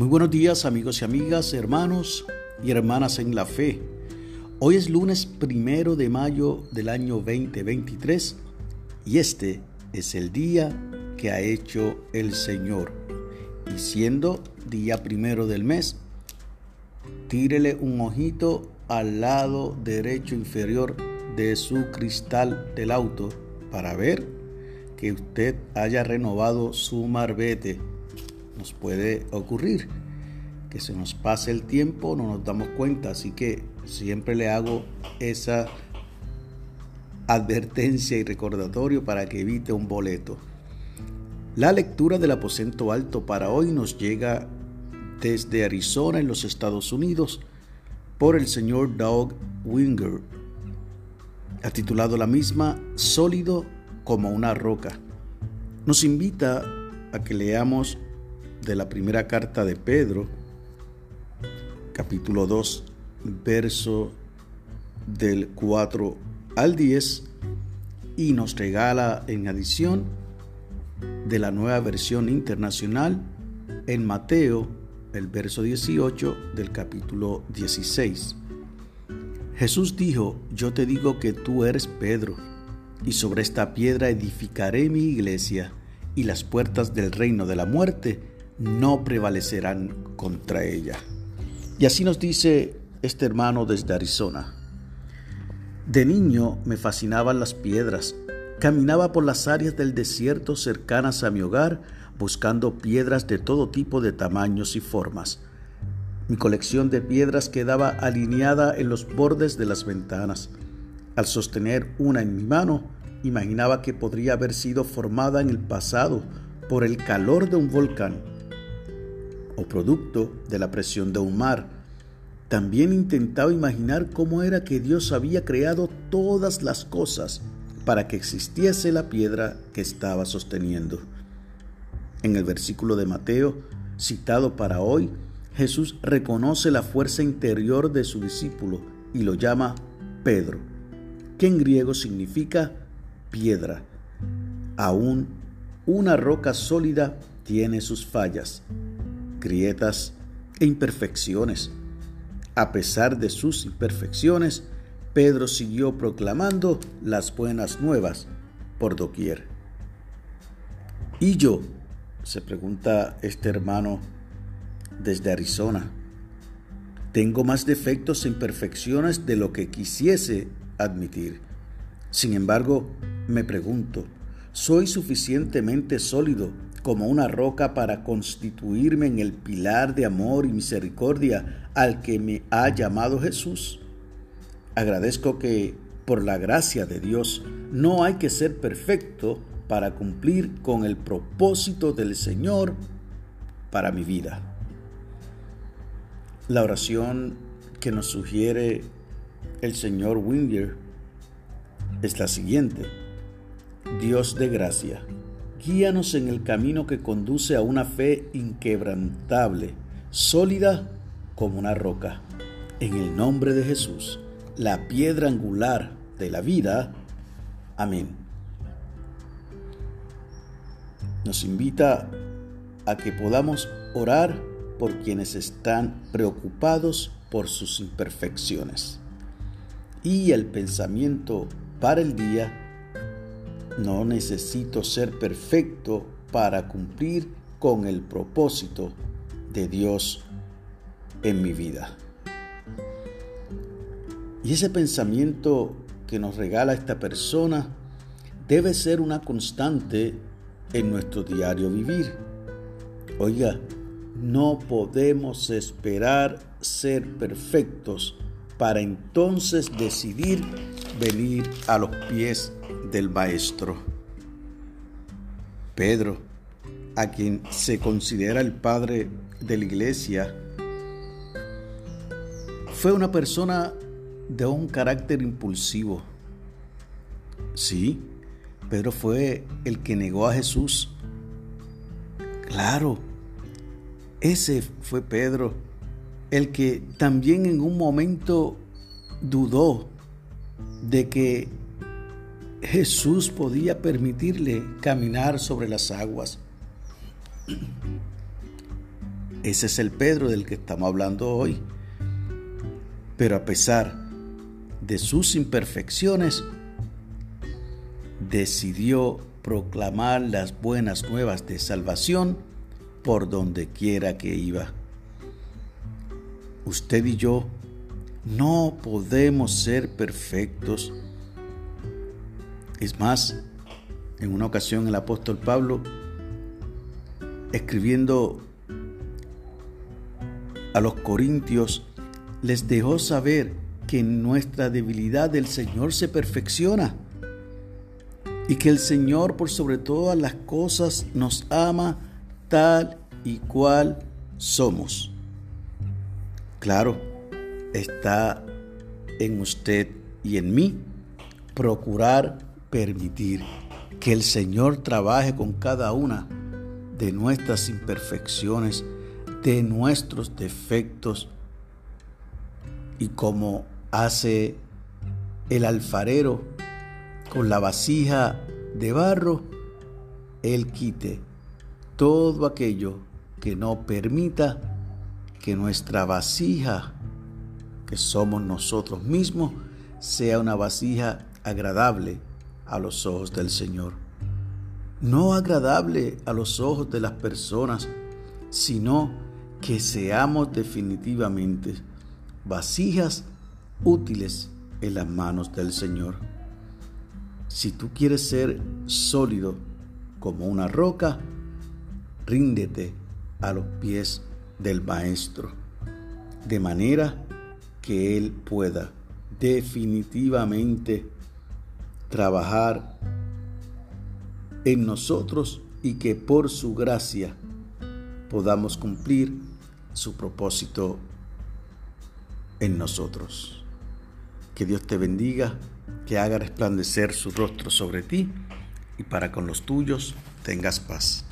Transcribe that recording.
Muy buenos días amigos y amigas, hermanos y hermanas en la fe. Hoy es lunes primero de mayo del año 2023 y este es el día que ha hecho el Señor. Y siendo día primero del mes, tírele un ojito al lado derecho inferior de su cristal del auto para ver que usted haya renovado su marbete nos puede ocurrir que se nos pase el tiempo, no nos damos cuenta, así que siempre le hago esa advertencia y recordatorio para que evite un boleto. La lectura del aposento alto para hoy nos llega desde Arizona en los Estados Unidos por el señor Doug Winger. Ha titulado la misma Sólido como una roca. Nos invita a que leamos de la primera carta de Pedro, capítulo 2, verso del 4 al 10, y nos regala en adición de la nueva versión internacional en Mateo, el verso 18 del capítulo 16. Jesús dijo, yo te digo que tú eres Pedro, y sobre esta piedra edificaré mi iglesia, y las puertas del reino de la muerte no prevalecerán contra ella. Y así nos dice este hermano desde Arizona. De niño me fascinaban las piedras. Caminaba por las áreas del desierto cercanas a mi hogar buscando piedras de todo tipo de tamaños y formas. Mi colección de piedras quedaba alineada en los bordes de las ventanas. Al sostener una en mi mano, imaginaba que podría haber sido formada en el pasado por el calor de un volcán producto de la presión de un mar. También intentaba imaginar cómo era que Dios había creado todas las cosas para que existiese la piedra que estaba sosteniendo. En el versículo de Mateo, citado para hoy, Jesús reconoce la fuerza interior de su discípulo y lo llama Pedro, que en griego significa piedra. Aún una roca sólida tiene sus fallas, grietas e imperfecciones. A pesar de sus imperfecciones, Pedro siguió proclamando las buenas nuevas por doquier. ¿Y yo? se pregunta este hermano desde Arizona. Tengo más defectos e imperfecciones de lo que quisiese admitir. Sin embargo, me pregunto, ¿soy suficientemente sólido como una roca para constituirme en el pilar de amor y misericordia al que me ha llamado Jesús. Agradezco que, por la gracia de Dios, no hay que ser perfecto para cumplir con el propósito del Señor para mi vida. La oración que nos sugiere el Señor Winger es la siguiente. Dios de gracia Guíanos en el camino que conduce a una fe inquebrantable, sólida como una roca. En el nombre de Jesús, la piedra angular de la vida. Amén. Nos invita a que podamos orar por quienes están preocupados por sus imperfecciones. Y el pensamiento para el día no necesito ser perfecto para cumplir con el propósito de Dios en mi vida. Y ese pensamiento que nos regala esta persona debe ser una constante en nuestro diario vivir. Oiga, no podemos esperar ser perfectos para entonces decidir venir a los pies del Maestro. Pedro, a quien se considera el padre de la iglesia, fue una persona de un carácter impulsivo. Sí, Pedro fue el que negó a Jesús. Claro, ese fue Pedro, el que también en un momento dudó de que Jesús podía permitirle caminar sobre las aguas. Ese es el Pedro del que estamos hablando hoy. Pero a pesar de sus imperfecciones, decidió proclamar las buenas nuevas de salvación por donde quiera que iba. Usted y yo no podemos ser perfectos. Es más, en una ocasión el apóstol Pablo, escribiendo a los corintios, les dejó saber que en nuestra debilidad el Señor se perfecciona y que el Señor por sobre todas las cosas nos ama tal y cual somos. Claro, está en usted y en mí procurar permitir que el Señor trabaje con cada una de nuestras imperfecciones, de nuestros defectos. Y como hace el alfarero con la vasija de barro, Él quite todo aquello que no permita que nuestra vasija, que somos nosotros mismos, sea una vasija agradable a los ojos del Señor. No agradable a los ojos de las personas, sino que seamos definitivamente vasijas útiles en las manos del Señor. Si tú quieres ser sólido como una roca, ríndete a los pies del Maestro, de manera que Él pueda definitivamente trabajar en nosotros y que por su gracia podamos cumplir su propósito en nosotros. Que Dios te bendiga, que haga resplandecer su rostro sobre ti y para con los tuyos tengas paz.